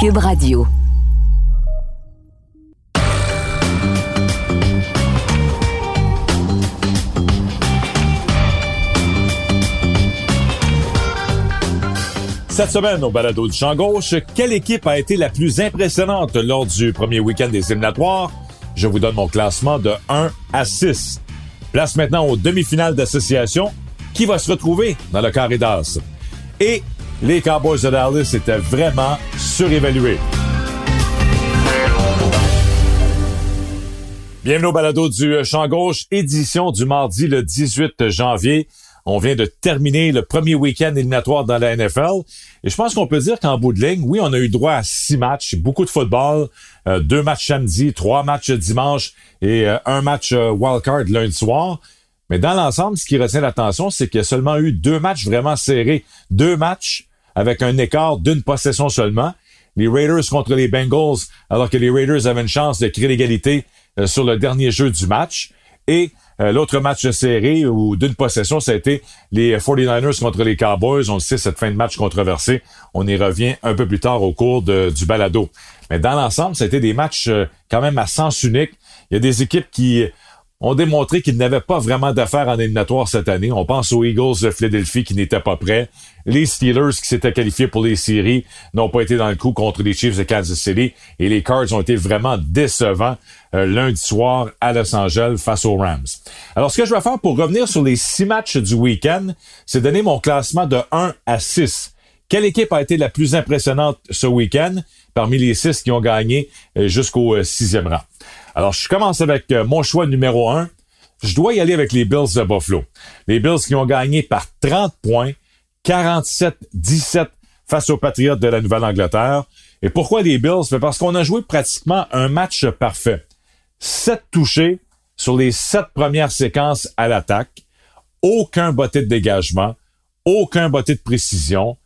Cube Radio. Cette semaine, au balado du champ gauche, quelle équipe a été la plus impressionnante lors du premier week-end des éliminatoires? Je vous donne mon classement de 1 à 6. Place maintenant aux demi-finales d'association. Qui va se retrouver dans le carré d'as? Et les Cowboys de Dallas étaient vraiment surévalués. Bienvenue au balado du champ gauche, édition du mardi le 18 janvier. On vient de terminer le premier week-end éliminatoire dans la NFL. Et je pense qu'on peut dire qu'en bout de ligne, oui, on a eu droit à six matchs, beaucoup de football, euh, deux matchs samedi, trois matchs dimanche et euh, un match euh, wildcard lundi soir. Mais dans l'ensemble, ce qui retient l'attention, c'est qu'il y a seulement eu deux matchs vraiment serrés. Deux matchs avec un écart d'une possession seulement. Les Raiders contre les Bengals, alors que les Raiders avaient une chance de créer l'égalité sur le dernier jeu du match. Et euh, l'autre match serré ou d'une possession, ça a été les 49ers contre les Cowboys. On le sait, cette fin de match controversée. On y revient un peu plus tard au cours du balado. Mais dans l'ensemble, ça a été des matchs euh, quand même à sens unique. Il y a des équipes qui ont démontré qu'ils n'avaient pas vraiment d'affaires en éliminatoire cette année. On pense aux Eagles de Philadelphie qui n'étaient pas prêts. Les Steelers qui s'étaient qualifiés pour les séries n'ont pas été dans le coup contre les Chiefs de Kansas City. Et les Cards ont été vraiment décevants euh, lundi soir à Los Angeles face aux Rams. Alors, ce que je vais faire pour revenir sur les six matchs du week-end, c'est donner mon classement de 1 à 6. Quelle équipe a été la plus impressionnante ce week-end parmi les six qui ont gagné euh, jusqu'au euh, sixième rang? Alors, je commence avec euh, mon choix numéro un. Je dois y aller avec les Bills de Buffalo. Les Bills qui ont gagné par 30 points, 47-17 face aux Patriots de la Nouvelle-Angleterre. Et pourquoi les Bills? Ben, parce qu'on a joué pratiquement un match parfait. Sept touchés sur les sept premières séquences à l'attaque. Aucun botté de dégagement. Aucun botté de précision.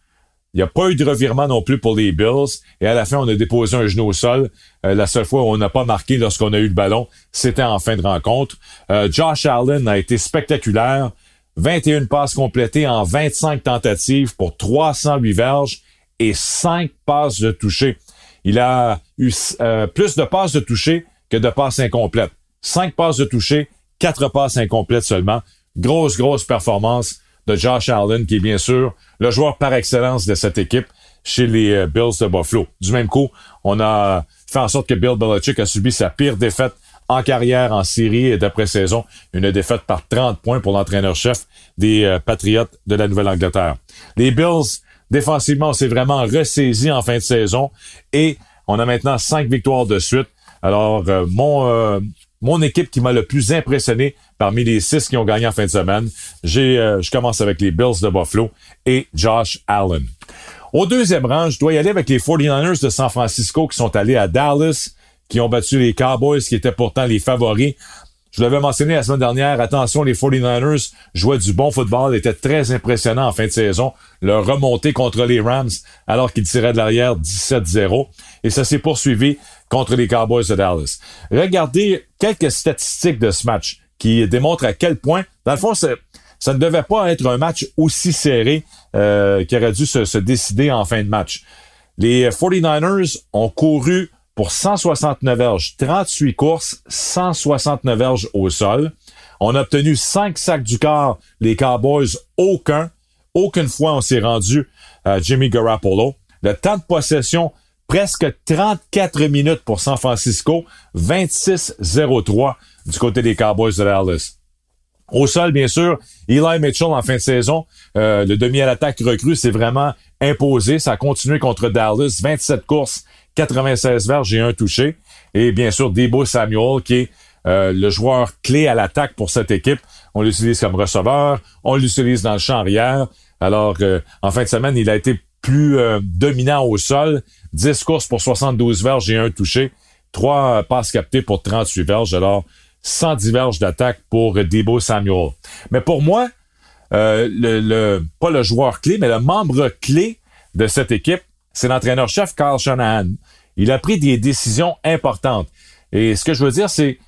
Il n'y a pas eu de revirement non plus pour les Bills. Et à la fin, on a déposé un genou au sol. Euh, la seule fois où on n'a pas marqué lorsqu'on a eu le ballon, c'était en fin de rencontre. Euh, Josh Allen a été spectaculaire. 21 passes complétées en 25 tentatives pour 308 verges et 5 passes de toucher. Il a eu euh, plus de passes de toucher que de passes incomplètes. 5 passes de toucher, 4 passes incomplètes seulement. Grosse, grosse performance de Josh Allen, qui est bien sûr le joueur par excellence de cette équipe chez les euh, Bills de Buffalo. Du même coup, on a fait en sorte que Bill Belichick a subi sa pire défaite en carrière en série et d'après-saison, une défaite par 30 points pour l'entraîneur-chef des euh, Patriots de la Nouvelle-Angleterre. Les Bills, défensivement, s'est vraiment ressaisi en fin de saison et on a maintenant cinq victoires de suite. Alors, euh, mon, mon équipe qui m'a le plus impressionné parmi les six qui ont gagné en fin de semaine. J'ai, euh, je commence avec les Bills de Buffalo et Josh Allen. Au deuxième rang, je dois y aller avec les 49ers de San Francisco qui sont allés à Dallas, qui ont battu les Cowboys qui étaient pourtant les favoris. Je l'avais mentionné la semaine dernière, attention, les 49ers jouaient du bon football, étaient très impressionnants en fin de saison. Leur remontée contre les Rams alors qu'ils tiraient de l'arrière 17-0. Et ça s'est poursuivi contre les Cowboys de Dallas. Regardez quelques statistiques de ce match qui démontre à quel point, dans le fond, ça ne devait pas être un match aussi serré euh, qui aurait dû se, décider en fin de match. Les 49ers ont couru pour 169 verges, 38 courses, 169 verges au sol. On a obtenu 5 sacs du corps, les Cowboys, aucun. Aucune fois on s'est rendu à Jimmy Garoppolo. Le temps de possession, presque 34 minutes pour San Francisco, 26-03 du côté des Cowboys de Dallas. Au sol, bien sûr, Eli Mitchell en fin de saison, euh, le demi à l'attaque recru, s'est vraiment imposé. Ça a continué contre Dallas, 27 courses, 96 verges et un touché. Et bien sûr, Debo Samuel, qui est euh, le joueur clé à l'attaque pour cette équipe. On l'utilise comme receveur, on l'utilise dans le champ arrière. Alors, euh, en fin de semaine, il a été plus dominant au sol. 10 courses pour 72 verges et un touché. Trois passes captées pour 38 verges. Alors, sans diverge d'attaque pour Debo Samuel. Mais pour moi, euh, le, pas le joueur clé, mais le membre clé de cette équipe, c'est l'entraîneur-chef Carl Shanahan. Il a pris des décisions importantes. Et ce que je veux dire, c'est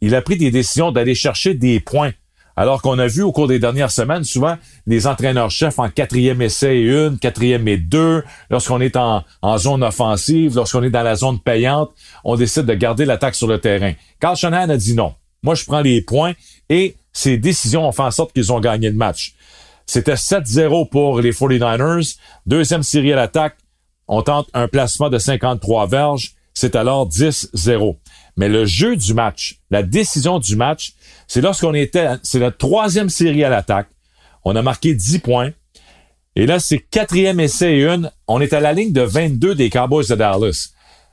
il a pris des décisions d'aller chercher des points. Alors qu'on a vu au cours des dernières semaines, souvent, les entraîneurs-chefs en quatrième essai et une, quatrième et deux, lorsqu'on est en, en zone offensive, lorsqu'on est dans la zone payante, on décide de garder l'attaque sur le terrain. Carl Shanahan a dit non. Moi, je prends les points et ces décisions ont fait en sorte qu'ils ont gagné le match. C'était 7-0 pour les 49ers. Deuxième série à l'attaque. On tente un placement de 53 verges. C'est alors 10-0. Mais le jeu du match, la décision du match, c'est lorsqu'on était, c'est la troisième série à l'attaque. On a marqué 10 points. Et là, c'est quatrième essai et une. On est à la ligne de 22 des Cowboys de Dallas.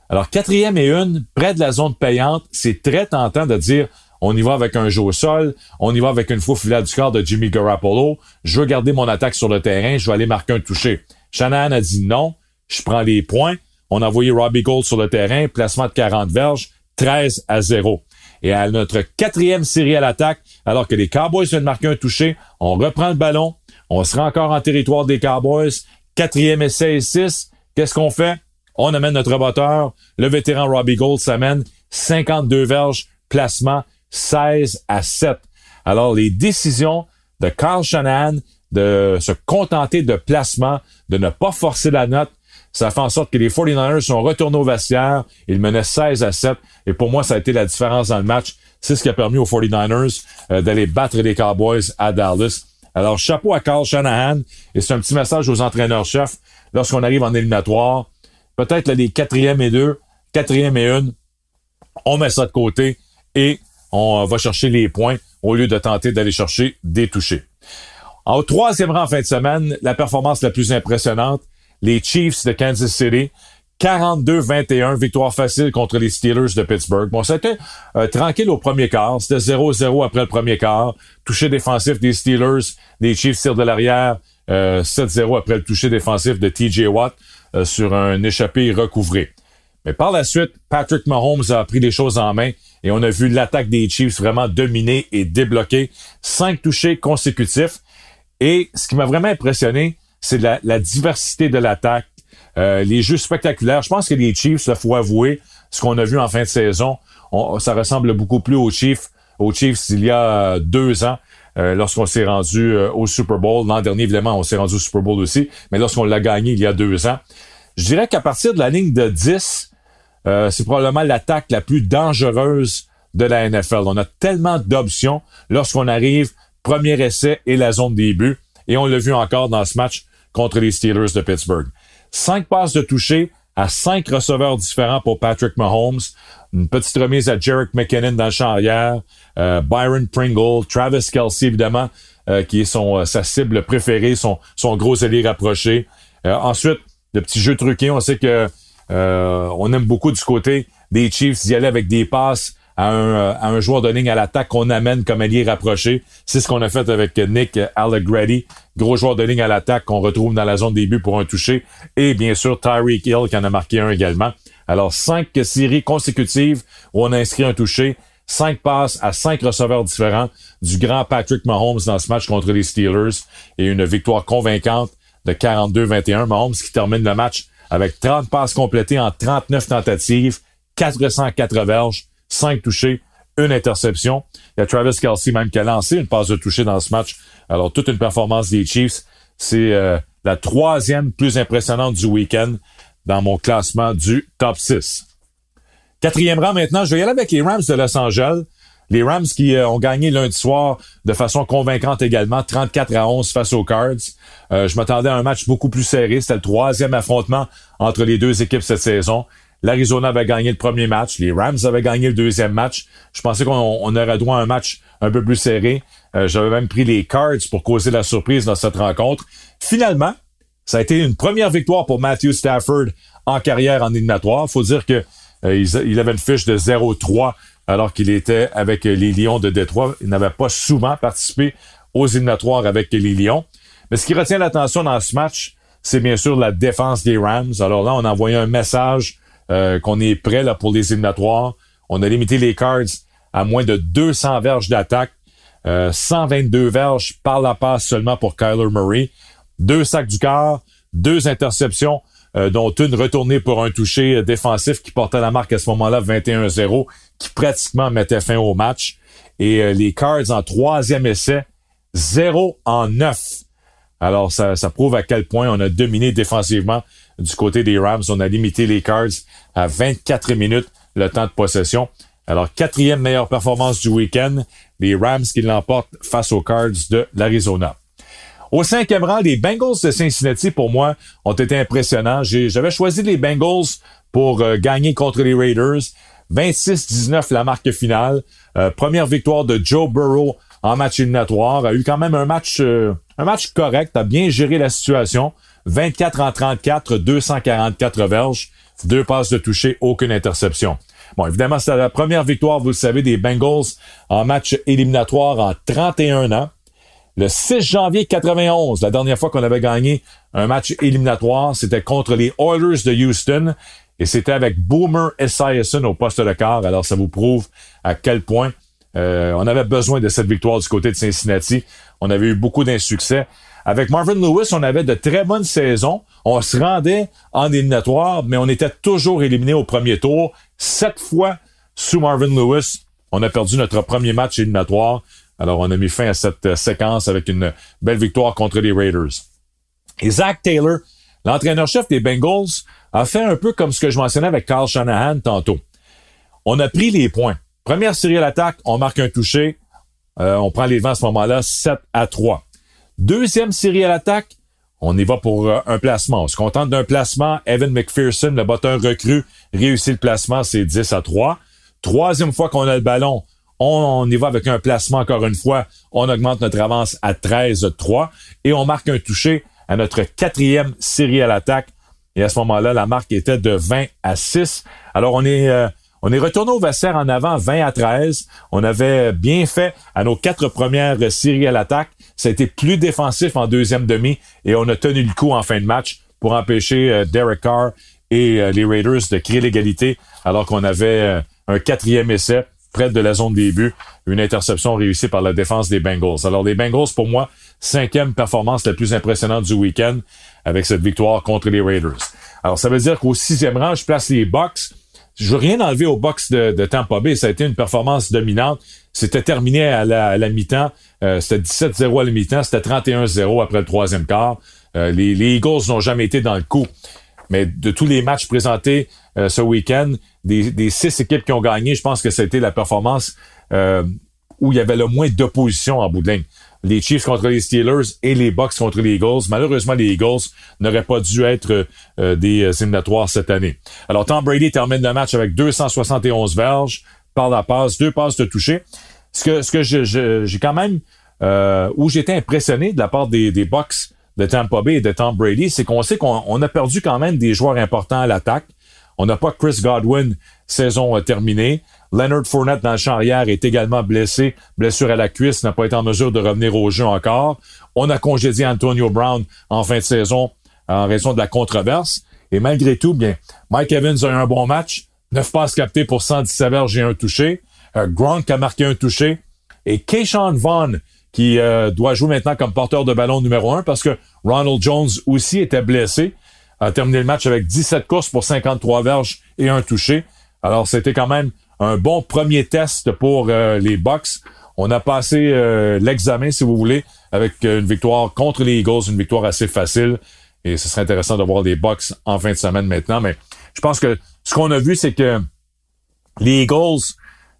Alors, quatrième et une, près de la zone payante, c'est très tentant de dire, on y va avec un jeu au sol, on y va avec une faux filet du corps de Jimmy Garoppolo, je veux garder mon attaque sur le terrain, je vais aller marquer un toucher. Shanahan a dit non, je prends les points. On a envoyé Robbie Gold sur le terrain, placement de 40 verges, 13 à 0. Et à notre quatrième série à l'attaque, alors que les Cowboys viennent marquer un toucher, on reprend le ballon, on sera encore en territoire des Cowboys, quatrième essai et 6. Qu'est-ce qu'on fait? On amène notre batteur, le vétéran Robbie Gold s'amène, 52 verges, placement 16 à 7. Alors, les décisions de Carl Shanahan de se contenter de placement, de ne pas forcer la note, ça fait en sorte que les 49ers sont retournés au vestiaire. Ils menaient 16 à 7. Et pour moi, ça a été la différence dans le match. C'est ce qui a permis aux 49ers euh, d'aller battre les Cowboys à Dallas. Alors, chapeau à Carl Shanahan. Et c'est un petit message aux entraîneurs-chefs. Lorsqu'on arrive en éliminatoire, peut-être les quatrième et deux, quatrième et une, on met ça de côté et on va chercher les points au lieu de tenter d'aller chercher des touchés. Au troisième rang en fin de semaine, la performance la plus impressionnante, les Chiefs de Kansas City. 42-21, victoire facile contre les Steelers de Pittsburgh. Bon, c'était euh, tranquille au premier quart. C'était 0-0 après le premier quart. Toucher défensif des Steelers. Les Chiefs tirent de l'arrière. 7-0 euh, après le toucher défensif de TJ Watt euh, sur un échappé recouvré. Mais par la suite, Patrick Mahomes a pris les choses en main et on a vu l'attaque des Chiefs vraiment dominer et débloquer. Cinq touchés consécutifs. Et ce qui m'a vraiment impressionné, c'est la, diversité de l'attaque, euh, les jeux spectaculaires. Je pense que les Chiefs, il faut avouer, ce qu'on a vu en fin de saison, ça ressemble beaucoup plus aux Chiefs, aux Chiefs il y a deux ans. Euh, lorsqu'on s'est rendu euh, au Super Bowl. L'an dernier, évidemment, on s'est rendu au Super Bowl aussi, mais lorsqu'on l'a gagné il y a deux ans. Je dirais qu'à partir de la ligne de 10, c'est probablement l'attaque la plus dangereuse de la NFL. On a tellement d'options lorsqu'on arrive premier essai et la zone début. Et on l'a vu encore dans ce match contre les Steelers de Pittsburgh. Cinq passes de toucher à cinq receveurs différents pour Patrick Mahomes. Une petite remise à Jarek McKinnon dans le champ arrière. Euh, Byron Pringle, Travis Kelsey, évidemment, euh, qui est euh, sa cible préférée, son, son gros ailier rapproché. ensuite, le petit jeu truqué. On sait que on aime beaucoup du côté des Chiefs d'y aller avec des passes euh, à un, joueur de ligne à l'attaque qu'on amène comme allié rapproché. C'est ce qu'on a fait avec Nick Allegretti, gros joueur de ligne à l'attaque qu'on retrouve dans la zone début pour un toucher. Et bien sûr, Tyreek Hill qui en a marqué un également. Alors, cinq séries consécutives où on a inscrit un toucher. Cinq passes à cinq receveurs différents du grand Patrick Mahomes dans ce match contre les Steelers et une victoire convaincante de 42-21. Mahomes qui termine le match avec 30 passes complétées en 39 tentatives, 404 verges, cinq touchés, une interception. Il y a Travis Kelsey même qui a lancé une passe de toucher dans ce match. Alors, toute une performance des Chiefs. C'est euh, la troisième plus impressionnante du week-end dans mon classement du top 6. Quatrième rang maintenant, je vais y aller avec les Rams de Los Angeles. Les Rams qui euh, ont gagné lundi soir de façon convaincante également, 34 à 11 face aux Cards. Euh, je m'attendais à un match beaucoup plus serré. C'était le troisième affrontement entre les deux équipes cette saison. L'Arizona avait gagné le premier match. Les Rams avaient gagné le deuxième match. Je pensais qu'on aurait droit à un match un peu plus serré. Euh, j'avais même pris les Cards pour causer la surprise dans cette rencontre. Finalement, ça a été une première victoire pour Matthew Stafford en carrière en éliminatoire. Faut dire que euh, il avait une fiche de 0-3 alors qu'il était avec les Lions de Détroit. Il n'avait pas souvent participé aux éliminatoires avec les Lions. Mais ce qui retient l'attention dans ce match, c'est bien sûr la défense des Rams. Alors là, on a envoyé un message euh, qu'on est prêt là, pour les éliminatoires. On a limité les Cards à moins de 200 verges d'attaque, 122 euh, verges par la passe seulement pour Kyler Murray, deux sacs du quart, deux interceptions dont une retournée pour un toucher défensif qui portait la marque à ce moment-là 21-0, qui pratiquement mettait fin au match. Et les Cards en troisième essai, 0 en 9. Alors, ça prouve à quel point on a dominé défensivement du côté des Rams. On a limité les Cards à 24 minutes le temps de possession. Alors, quatrième meilleure performance du week-end, les Rams qui l'emportent face aux Cards de l'Arizona. Au cinquième rang, les Bengals de Cincinnati, pour moi, ont été impressionnants. J'avais choisi les Bengals pour euh, gagner contre les Raiders. 26-19 la marque finale. Euh, première victoire de Joe Burrow en match éliminatoire. A eu quand même un match, euh, un match correct. A bien géré la situation. 24 en 34, 244 verges, deux passes de toucher, aucune interception. Bon, évidemment, c'est la première victoire, vous le savez, des Bengals en match éliminatoire en 31 ans. Le 6 janvier 91, la dernière fois qu'on avait gagné un match éliminatoire, c'était contre les Oilers de Houston et c'était avec Boomer Esiason au poste de quart. Alors, ça vous prouve à quel point euh, on avait besoin de cette victoire du côté de Cincinnati. On avait eu beaucoup d'insuccès. Avec Marvin Lewis, on avait de très bonnes saisons. On se rendait en éliminatoire, mais on était toujours éliminé au premier tour. Sept fois sous Marvin Lewis, on a perdu notre premier match éliminatoire. Alors, on a mis fin à cette euh, séquence avec une belle victoire contre les Raiders. Et Zach Taylor, l'entraîneur-chef des Bengals, a fait un peu comme ce que je mentionnais avec Carl Shanahan tantôt. On a pris les points. Première série à l'attaque, on marque un touché. Euh, on prend les vents à ce moment-là, 7 à 3. Deuxième série à l'attaque, on y va pour euh, un placement. On se contente d'un placement. Evan McPherson, le botteur recru, réussit le placement, c'est 10 à 3. Troisième fois qu'on a le ballon, on, y va avec un placement encore une fois. On augmente notre avance à 13 à 3 et on marque un touché à notre quatrième série à l'attaque. Et à ce moment-là, la marque était de 20 à 6. Alors on est euh, on est retourné au Vassar en avant 20 à 13. On avait bien fait à nos quatre premières séries à l'attaque. Ça a été plus défensif en deuxième demi et on a tenu le coup en fin de match pour empêcher euh, Derek Carr et euh, les Raiders de créer l'égalité alors qu'on avait euh, un quatrième essai près de la zone début, une interception réussie par la défense des Bengals. Alors les Bengals, pour moi, cinquième performance la plus impressionnante du week-end avec cette victoire contre les Raiders. Alors ça veut dire qu'au sixième rang, je place les Bucks je veux rien enlever au box de, de, Tampa Bay. Ça a été une performance dominante. C'était terminé à la, mi-temps. Euh, c'était 17-0 à la mi-temps. C'était 31-0 après le troisième quart. Euh, les, Eagles n'ont jamais été dans le coup. Mais de tous les matchs présentés euh, ce week-end, des, des, six équipes qui ont gagné, je pense que c'était la performance où il y avait le moins d'opposition en bout de ligne les Chiefs contre les Steelers et les Bucks contre les Eagles. Malheureusement, les Eagles n'auraient pas dû être euh, des euh, éliminatoires cette année. Alors, Tom Brady termine le match avec 271 verges par la passe, deux passes de toucher. Ce que, j'ai quand même, euh, où j'étais impressionné de la part des, des Bucks de Tampa Bay et de Tom Brady, c'est qu'on sait qu'on a perdu quand même des joueurs importants à l'attaque. On n'a pas Chris Godwin, saison terminée. Leonard Fournette dans le champ arrière est également blessé. Blessure à la cuisse, n'a pas été en mesure de revenir au jeu encore. On a congédié Antonio Brown en fin de saison en raison de la controverse. Et malgré tout, Mike Evans a eu un bon match. Neuf passes captées pour 117 verges et un touché. Euh, Gronk a marqué un touché. Et Keyshawn Vaughn, qui euh, doit jouer maintenant comme porteur de ballon numéro un parce que Ronald Jones aussi était blessé, a terminé le match avec 17 courses pour 53 verges et un touché. Alors, c'était quand même un bon premier test pour euh, les Bucks. On a passé euh, l'examen, si vous voulez, avec une victoire contre les Eagles, une victoire assez facile. Et ce serait intéressant de voir les Bucks en fin de semaine maintenant. Mais je pense que ce qu'on a vu, c'est que les Eagles,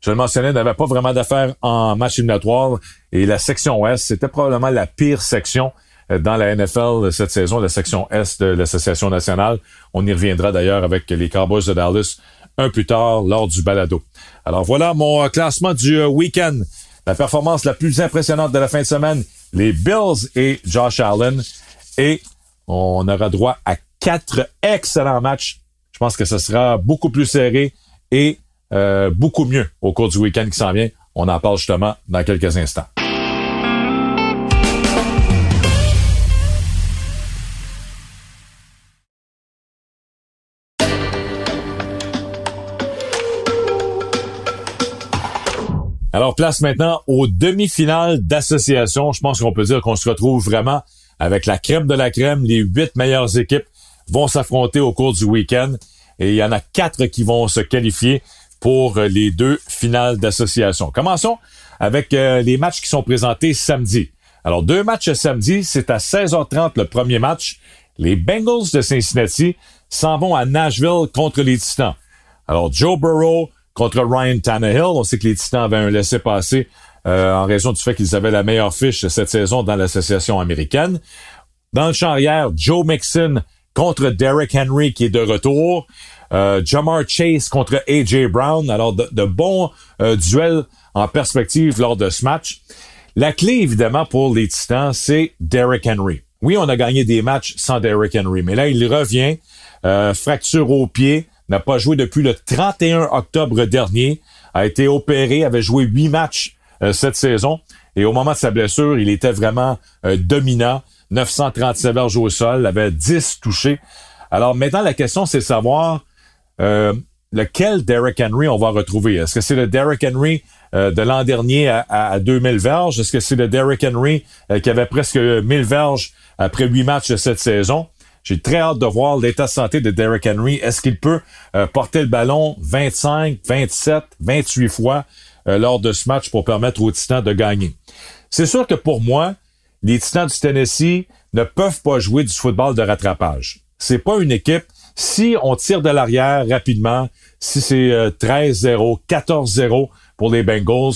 je le mentionnais, n'avaient pas vraiment d'affaires en match éliminatoire. Et la section Ouest, c'était probablement la pire section euh, dans la NFL cette saison, la section Est de l'Association nationale. On y reviendra d'ailleurs avec les Cowboys de Dallas un plus tard lors du balado. Alors voilà mon euh, classement du euh, week-end. La performance la plus impressionnante de la fin de semaine, les Bills et Josh Allen. Et on aura droit à quatre excellents matchs. Je pense que ce sera beaucoup plus serré et euh, beaucoup mieux au cours du week-end qui s'en vient. On en parle justement dans quelques instants. Alors, place maintenant aux demi-finales d'association. Je pense qu'on peut dire qu'on se retrouve vraiment avec la crème de la crème, les huit meilleures équipes vont s'affronter au cours du week-end et il y en a quatre qui vont se qualifier pour les deux finales d'association. Commençons avec les matchs qui sont présentés samedi. Alors, deux matchs samedi, c'est à 16h30 le premier match. Les Bengals de Cincinnati s'en vont à Nashville contre les Titans. Alors, Joe Burrow contre Ryan Tannehill. On sait que les Titans avaient un laissé-passer euh, en raison du fait qu'ils avaient la meilleure fiche cette saison dans l'association américaine. Dans le champ arrière, Joe Mixon contre Derrick Henry qui est de retour. Euh, Jamar Chase contre AJ Brown. Alors, de, bons euh, duels en perspective lors de ce match. La clé, évidemment, pour les Titans, c'est Derrick Henry. Oui, on a gagné des matchs sans Derrick Henry, mais là, il revient, fracture au pied, n'a pas joué depuis le 31 octobre dernier, a été opéré, avait joué huit matchs euh, cette saison. Et au moment de sa blessure, il était vraiment euh, dominant. 937 verges au sol, avait 10 touchés. Alors maintenant, la question, c'est savoir euh, lequel Derrick Henry on va retrouver? Est-ce que c'est le Derrick Henry de l'an dernier à, à, 2000 verges? Est-ce que c'est le Derrick Henry qui avait presque 1000 verges après huit matchs de cette saison? J'ai très hâte de voir l'état de santé de Derrick Henry. Est-ce qu'il peut porter le ballon 25, 27, 28 fois? Euh, lors de ce match pour permettre aux Titans de gagner? C'est sûr que pour moi, les Titans du Tennessee ne peuvent pas jouer du football de rattrapage. C'est pas une équipe. Si on tire de l'arrière rapidement, si c'est 13-0, euh, 14-0 pour les Bengals,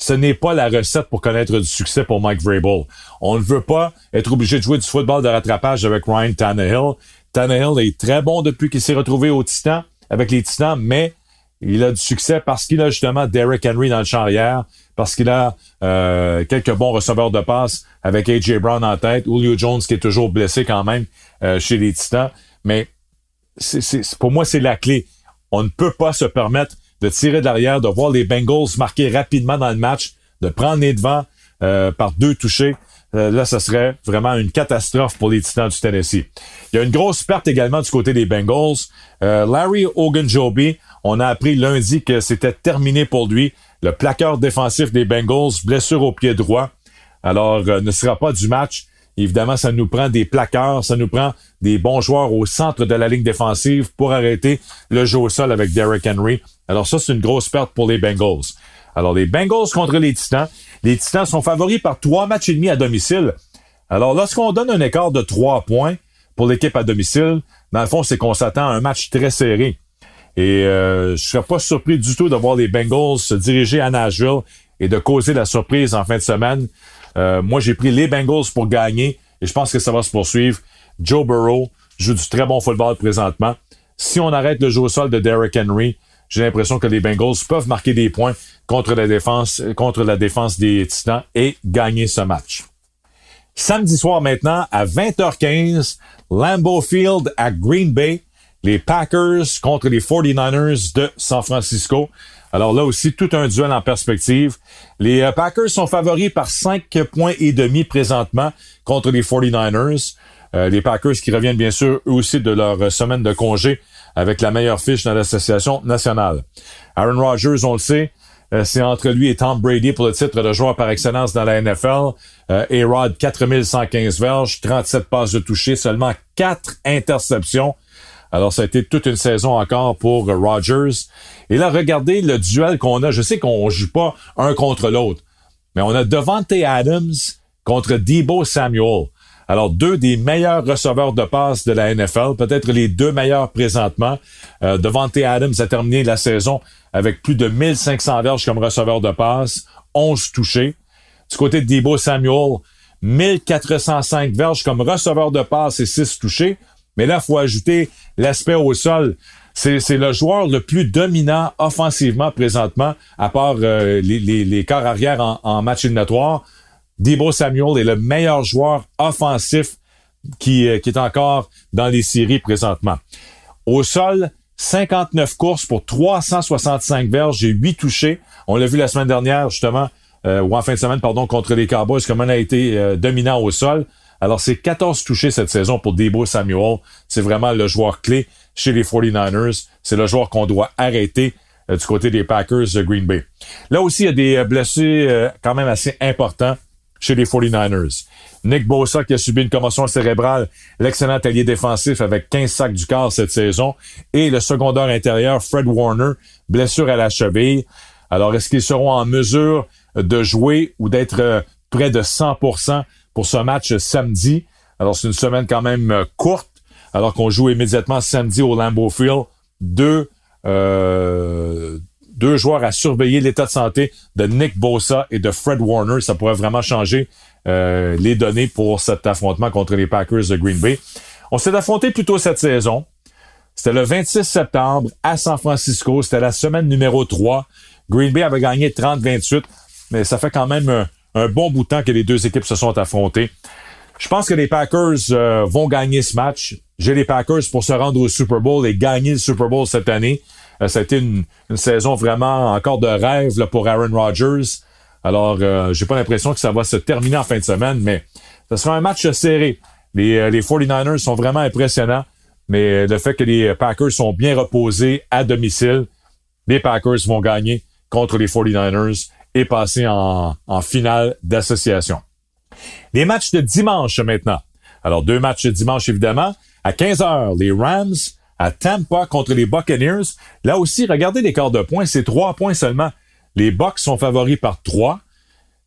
ce n'est pas la recette pour connaître du succès pour Mike Vrabel. On ne veut pas être obligé de jouer du football de rattrapage avec Ryan Tannehill. Tannehill est très bon depuis qu'il s'est retrouvé aux Titans, avec les Titans, mais il a du succès parce qu'il a justement Derrick Henry dans le champ arrière, parce qu'il a euh, quelques bons receveurs de passe avec A.J. Brown en tête, Julio Jones qui est toujours blessé quand même euh, chez les Titans. Mais pour moi, c'est la clé. On ne peut pas se permettre de tirer de l'arrière, de voir les Bengals marquer rapidement dans le match, de prendre les devants euh, par deux touchés. là, ce serait vraiment une catastrophe pour les Titans du Tennessee. Il y a une grosse perte également du côté des Bengals. Larry Ogunjobi on a appris lundi que c'était terminé pour lui. Le plaqueur défensif des Bengals, blessure au pied droit. Alors, euh, ne sera pas du match. Évidemment, ça nous prend des plaqueurs, ça nous prend des bons joueurs au centre de la ligne défensive pour arrêter le jeu au sol avec Derrick Henry. Alors ça, c'est une grosse perte pour les Bengals. Alors, les Bengals contre les Titans. Les Titans sont favoris par trois matchs et demi à domicile. Alors, lorsqu'on donne un écart de trois points pour l'équipe à domicile, dans le fond, c'est qu'on s'attend à un match très serré. Et euh, je serais pas surpris du tout de voir les Bengals se diriger à Nashville et de causer la surprise en fin de semaine. Euh, moi, j'ai pris les Bengals pour gagner et je pense que ça va se poursuivre. Joe Burrow joue du très bon football présentement. Si on arrête le jeu au sol de Derrick Henry, j'ai l'impression que les Bengals peuvent marquer des points contre la défense, contre la défense des Titans et gagner ce match. Samedi soir maintenant, à 20h15, Lambeau Field à Green Bay les Packers contre les 49ers de San Francisco. Alors là aussi, tout un duel en perspective. Les euh, Packers sont favoris par 5 points et demi présentement contre les 49ers. Euh, les Packers qui reviennent bien sûr eux aussi de leur semaine de congé avec la meilleure fiche dans l'association nationale. Aaron Rodgers, on le sait, euh, c'est entre lui et Tom Brady pour le titre de joueur par excellence dans la NFL. Euh, A-Rod, 4115 verges, 37 passes de toucher, seulement 4 interceptions. Alors, ça a été toute une saison encore pour Rogers. Et là, regardez le duel qu'on a. Je sais qu'on joue pas un contre l'autre, mais on a Devante Adams contre Debo Samuel. Alors, deux des meilleurs receveurs de passe de la NFL, peut-être les deux meilleurs présentement. Euh, Devante Adams a terminé la saison avec plus de 1500 verges comme receveur de passe, 11 touchés. Du côté de Debo Samuel, 1405 verges comme receveur de passe et 6 touchés. Mais là, il faut ajouter l'aspect au sol. C'est le joueur le plus dominant offensivement présentement, à part euh, les, les, les, corps arrière en, en, match éliminatoire. Debo Samuel est le meilleur joueur offensif qui, euh, est encore dans les séries présentement. Au sol, 59 courses pour 365 verges et 8 touchés. On l'a vu la semaine dernière, justement, euh, ou en fin de semaine, pardon, contre les Cowboys, comme on a été dominant au sol. Alors, c'est 14 touchés cette saison pour Debo Samuel. C'est vraiment le joueur clé chez les 49ers. C'est le joueur qu'on doit arrêter euh, du côté des Packers de Green Bay. Là aussi, il y a des euh, blessés euh, quand même assez importants. chez les 49ers. Nick Bosa qui a subi une commotion cérébrale, l'excellent allié défensif avec 15 sacs du corps cette saison, et le secondaire intérieur Fred Warner, blessure à la cheville. Alors, est-ce qu'ils seront en mesure de jouer ou d'être près de 100% pour ce match samedi? Alors, c'est une semaine quand même euh, courte, alors qu'on joue immédiatement samedi au Lambeau Field. Deux, euh, deux joueurs à surveiller l'état de santé de Nick Bosa et de Fred Warner. Ça pourrait vraiment changer euh, les données pour cet affrontement contre les Packers de Green Bay. On s'est affronté plus tôt cette saison. C'était le 26 septembre à San Francisco. C'était la semaine numéro 3. Green Bay avait gagné 30-28, mais ça fait quand même un, bon bout de temps que les deux équipes se sont affrontées. Je pense que les Packers euh, vont gagner ce match. J'ai les Packers pour se rendre au Super Bowl et gagner le Super Bowl cette année. Euh, ça a été une, saison vraiment encore de rêve pour Aaron Rodgers. Alors, euh, j'ai pas l'impression que ça va se terminer en fin de semaine, mais ce sera un match serré. Les, euh, les 49ers sont vraiment impressionnants, mais le fait que les Packers sont bien reposés à domicile, les Packers vont gagner contre les 49ers et passer en, finale d'association. Les matchs de dimanche maintenant. Alors, deux matchs de dimanche, évidemment. À 15 heures, les Rams à Tampa contre les Buccaneers. Là aussi, regardez l'écart de points, c'est trois points seulement. Les Bucks sont favoris par trois.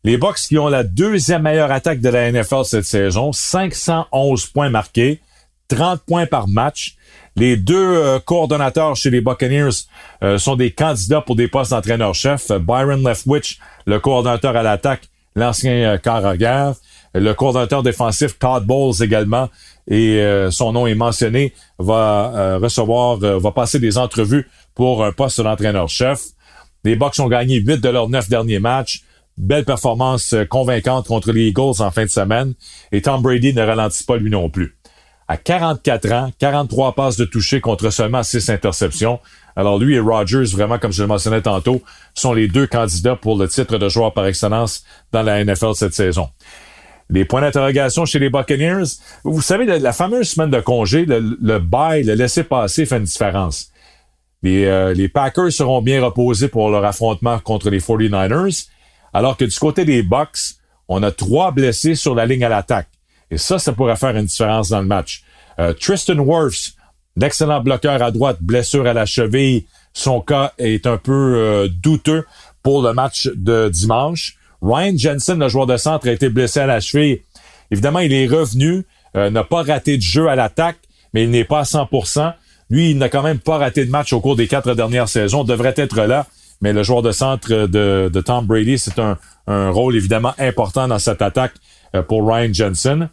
Les Bucks qui ont la deuxième meilleure attaque de la NFL cette saison, 511 points marqués, 30 points par match. Les deux euh, coordonnateurs chez les Buccaneers euh, sont des candidats pour des postes d'entraîneur-chef. Byron Leftwich, le coordonnateur à l'attaque, l'ancien euh, carrière. Le coordonnateur défensif Todd Bowles également, et son nom est mentionné, va recevoir, va passer des entrevues pour un poste d'entraîneur-chef. Les Bucks ont gagné 8 de leurs 9 derniers matchs. Belle performance convaincante contre les Eagles en fin de semaine. Et Tom Brady ne ralentit pas lui non plus. À 44 ans, 43 passes de toucher contre seulement 6 interceptions. Alors lui et Rodgers, vraiment comme je le mentionnais tantôt, sont les deux candidats pour le titre de joueur par excellence dans la NFL cette saison les points d'interrogation chez les Buccaneers. Vous savez, la, fameuse semaine de congé, le, le bail, le laisser-passer fait une différence. Les, euh, les, Packers seront bien reposés pour leur affrontement contre les 49ers, alors que du côté des Bucks, on a trois blessés sur la ligne à l'attaque. Et ça, ça pourrait faire une différence dans le match. Euh, Tristan Wirfs, l'excellent bloqueur à droite, blessure à la cheville. Son cas est un peu euh, douteux pour le match de dimanche. Ryan Jensen, le joueur de centre, a été blessé à la cheville. Évidemment, il est revenu, euh, n'a pas raté de jeu à l'attaque, mais il n'est pas à 100%. Lui, il n'a quand même pas raté de match au cours des quatre dernières saisons, devrait être là, mais le joueur de centre de, Tom Brady, c'est un, un, rôle évidemment important dans cette attaque euh, pour Ryan Jensen.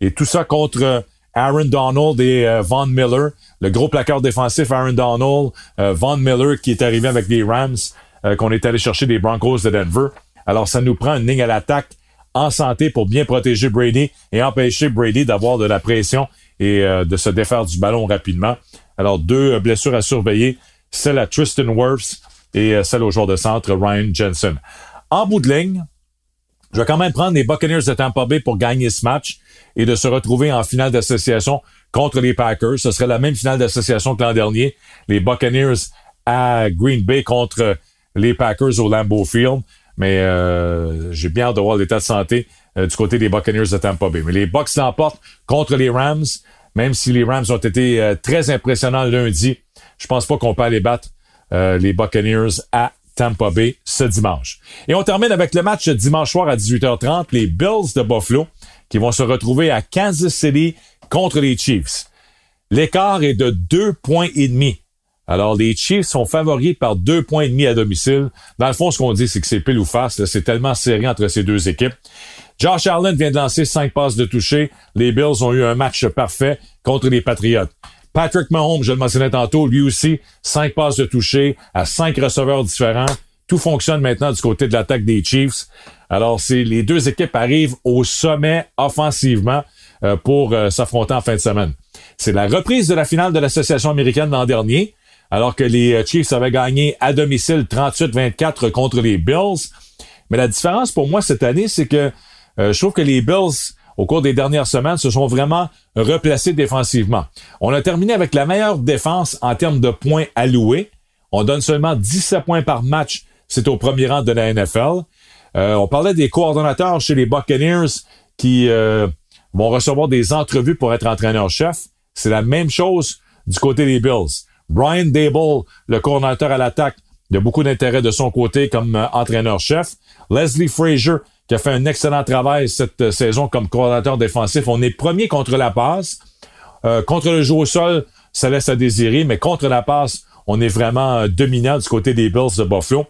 Et tout ça contre Aaron Donald et euh, Von Miller, le gros plaqueur défensif Aaron Donald, Von Miller qui est arrivé avec les Rams, qu'on est allé chercher des Broncos de Denver. Alors, ça nous prend une ligne à l'attaque en santé pour bien protéger Brady et empêcher Brady d'avoir de la pression et euh, de se défaire du ballon rapidement. Alors, deux euh, blessures à surveiller, celle à Tristan Wirfs et euh, celle au joueur de centre Ryan Jensen. En bout de ligne, je vais quand même prendre les Buccaneers de Tampa Bay pour gagner ce match et de se retrouver en finale d'association contre les Packers. Ce serait la même finale d'association que l'an dernier. Les Buccaneers à Green Bay contre les Packers au Lambeau Field. Mais euh, j'ai bien hâte de voir l'état de santé euh, du côté des Buccaneers de Tampa Bay. Mais les Bucks l'emportent contre les Rams, même si les Rams ont été euh, très impressionnants lundi. Je pense pas qu'on peut aller battre les Buccaneers à Tampa Bay ce dimanche. Et on termine avec le match dimanche soir à 18h30, les Bills de Buffalo qui vont se retrouver à Kansas City contre les Chiefs. L'écart est de deux points et demi. Alors, les Chiefs sont favoris par deux points et demi à domicile. Dans le fond, ce qu'on dit, c'est que c'est pile ou face. C'est tellement serré entre ces deux équipes. Josh Allen vient de lancer cinq passes de toucher. Les Bills ont eu un match parfait contre les Patriots. Patrick Mahomes, je le mentionnais tantôt, lui aussi, cinq passes de toucher à cinq receveurs différents. Tout fonctionne maintenant du côté de l'attaque des Chiefs. Alors, c'est les deux équipes arrivent au sommet offensivement euh, pour euh, s'affronter en fin de semaine. C'est la reprise de la finale de l'Association américaine l'an dernier alors que les euh, Chiefs avaient gagné à domicile 38-24 contre les Bills. Mais la différence pour moi cette année, c'est que euh, je trouve que les Bills, au cours des dernières semaines, se sont vraiment replacés défensivement. On a terminé avec la meilleure défense en termes de points alloués. On donne seulement 17 points par match. C'est au premier rang de la NFL. On parlait des coordonnateurs chez les Buccaneers qui vont recevoir des entrevues pour être entraîneur-chef. C'est la même chose du côté des Bills. Brian Dable, le coordonnateur à l'attaque, il a beaucoup d'intérêt de son côté comme euh, entraîneur-chef. Leslie Frazier, qui a fait un excellent travail cette euh, saison comme coordonnateur défensif. On est premier contre la passe. Euh, contre le jeu au sol, ça laisse à désirer, mais contre la passe, on est vraiment dominant du côté des Bills de Buffalo.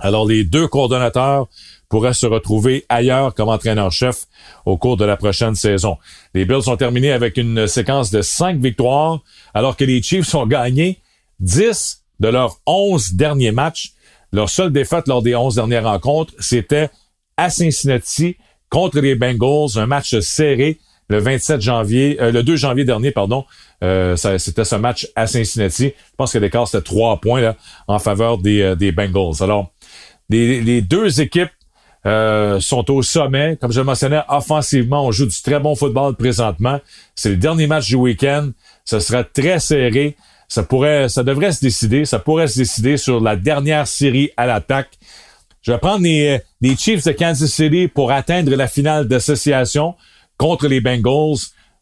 Alors, les deux coordonnateurs pourrait se retrouver ailleurs comme entraîneur-chef au cours de la prochaine saison. Les Bills ont terminé avec une séquence de cinq victoires, alors que les Chiefs ont gagné 10 de leurs 11 derniers matchs. Leur seule défaite lors des 11 dernières rencontres, c'était à Cincinnati contre les Bengals, un match serré le 27 janvier, euh, le 2 janvier dernier, pardon. Euh, c'était ce match à Cincinnati. Je pense que l'écart c'était trois points là, en faveur des, euh, des Bengals. Alors, les deux équipes euh, sont au sommet. Comme je le mentionnais, offensivement, on joue du très bon football présentement. C'est le dernier match du week-end. Ce sera très serré. Ça pourrait, ça devrait se décider. Ça pourrait se décider sur la dernière série à l'attaque. Je vais prendre les, les Chiefs de Kansas City pour atteindre la finale d'association contre les Bengals.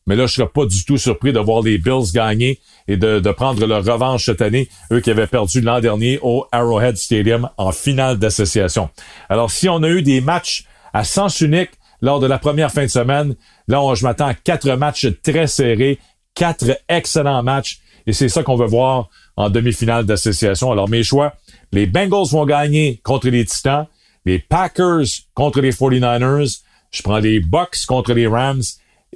Mais là, je serais pas du tout surpris de voir les Bills gagner et de, de prendre leur revanche cette année, eux qui avaient perdu l'an dernier au Arrowhead Stadium en finale d'association. Alors, si on a eu des matchs à sens unique lors de la première fin de semaine, là, je m'attends à quatre matchs très serrés, quatre excellents matchs, et c'est ça qu'on veut voir en demi-finale d'association. Alors, mes choix, les Bengals vont gagner contre les Titans, les Packers contre les 49ers, je prends les Bucks contre les Rams,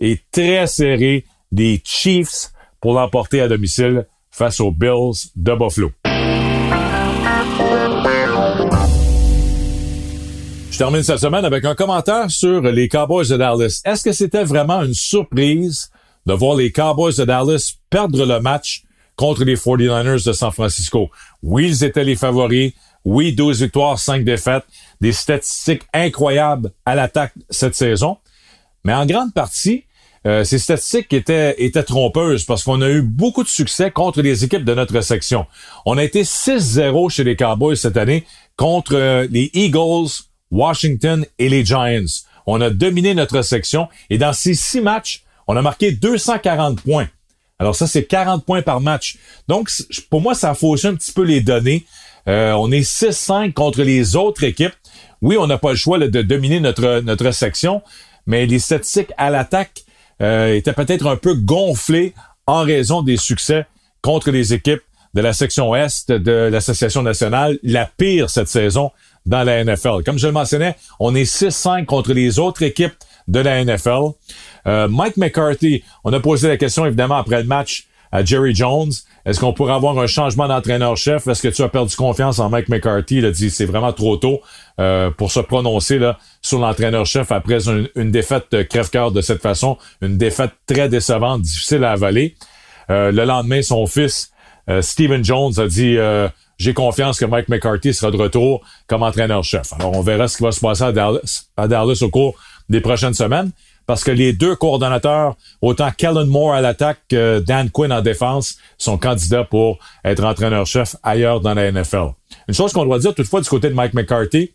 et très serré des Chiefs pour l'emporter à domicile face aux Bills de Buffalo. Je termine cette semaine avec un commentaire sur les Cowboys de Dallas. Est-ce que c'était vraiment une surprise de voir les Cowboys de Dallas perdre le match contre les 49ers de San Francisco? Oui, ils étaient les favoris. Oui, 12 victoires, 5 défaites. Des statistiques incroyables à l'attaque cette saison. Mais en grande partie, euh, ces statistiques étaient, étaient trompeuses parce qu'on a eu beaucoup de succès contre les équipes de notre section. On a été 6-0 chez les Cowboys cette année contre euh, les Eagles, Washington et les Giants. On a dominé notre section et dans ces six matchs, on a marqué 240 points. Alors ça, c'est 40 points par match. Donc, pour moi, ça a faussé un petit peu les données. Euh, on est 6-5 contre les autres équipes. Oui, on n'a pas le choix de dominer notre, notre section, mais les statistiques à l'attaque euh, étaient peut-être un peu gonflées en raison des succès contre les équipes de la section Est de l'Association nationale, la pire cette saison dans la NFL. Comme je le mentionnais, on est 6-5 contre les autres équipes de la NFL. Euh, Mike McCarthy, on a posé la question évidemment après le match à Jerry Jones. Est-ce qu'on pourrait avoir un changement d'entraîneur-chef? Est-ce que tu as perdu confiance en Mike McCarthy? Il a dit c'est vraiment trop tôt euh, pour se prononcer là, sur l'entraîneur-chef après une, défaite crève-cœur de cette façon, une défaite très décevante, difficile à avaler. Euh, le lendemain, son fils, euh, Stephen Jones, a dit j'ai confiance que Mike McCarthy sera de retour comme entraîneur-chef. Alors, on verra ce qui va se passer à Dallas, à Dallas au cours des prochaines semaines parce que les deux coordonnateurs, autant Kellen Moore à l'attaque que Dan Quinn en défense, sont candidats pour être entraîneur-chef ailleurs dans la NFL. Une chose qu'on doit dire toutefois du côté de Mike McCarthy,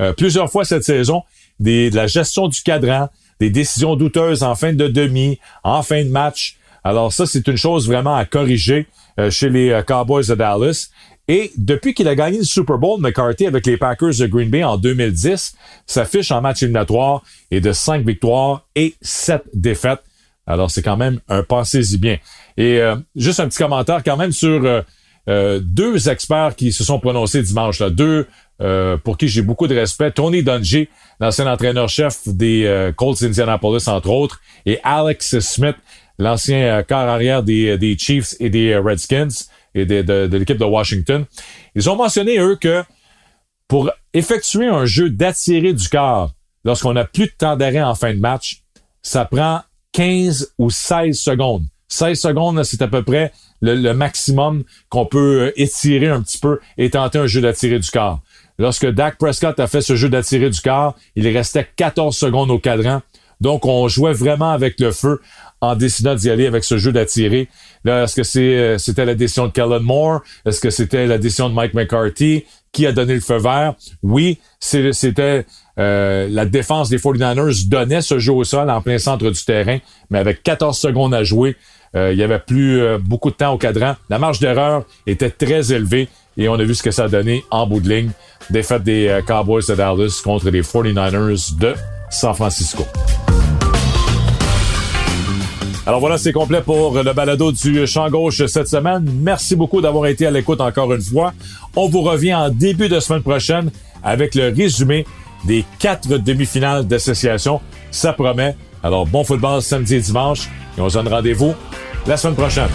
euh, plusieurs fois cette saison, de la gestion du cadran, des décisions douteuses en fin de demi, en fin de match. Alors ça, c'est une chose vraiment à corriger euh, chez les euh, Cowboys de Dallas. Et depuis qu'il a gagné le Super Bowl, McCarthy avec les Packers de Green Bay en 2010, s'affiche en match éliminatoire et de 5 victoires et 7 défaites. Alors c'est quand même un passé-y bien. Et euh, juste un petit commentaire quand même sur euh, euh, deux experts qui se sont prononcés dimanche. Là. Deux pour qui j'ai beaucoup de respect. Tony Dungy, l'ancien entraîneur-chef des Colts Indianapolis, entre autres, et Alex Smith, l'ancien quart arrière des Chiefs et des Redskins et de, l'équipe de Washington. Ils ont mentionné, eux, que pour effectuer un jeu d'attirer du corps lorsqu'on n'a plus de temps d'arrêt en fin de match, ça prend 15 ou 16 secondes. 16 secondes, c'est à peu près le, maximum qu'on peut euh, étirer un petit peu et tenter un jeu d'attirer du corps. Lorsque Dak Prescott a fait ce jeu d'attirer du corps, il restait 14 secondes au cadran. Donc, on jouait vraiment avec le feu en décidant d'y aller avec ce jeu d'attirer. Là, est-ce que c'est, c'était la décision de Kellen Moore? Est-ce que c'était la décision de Mike McCarthy? Qui a donné le feu vert? Oui, c'était euh, la défense des 49ers donnait ce jeu au sol en plein centre du terrain, mais avec 14 secondes à jouer, euh, il y avait plus euh, beaucoup de temps au cadran. La marge d'erreur était très élevée et on a vu ce que ça a donné en bout de ligne. Défaite des Cowboys de Dallas contre les 49ers de San Francisco. Alors voilà, c'est complet pour le balado du champ gauche cette semaine. Merci beaucoup d'avoir été à l'écoute encore une fois. On vous revient en début de semaine prochaine avec le résumé des quatre demi-finales d'association. Ça promet. Alors bon football samedi et dimanche et on se donne rendez-vous la semaine prochaine.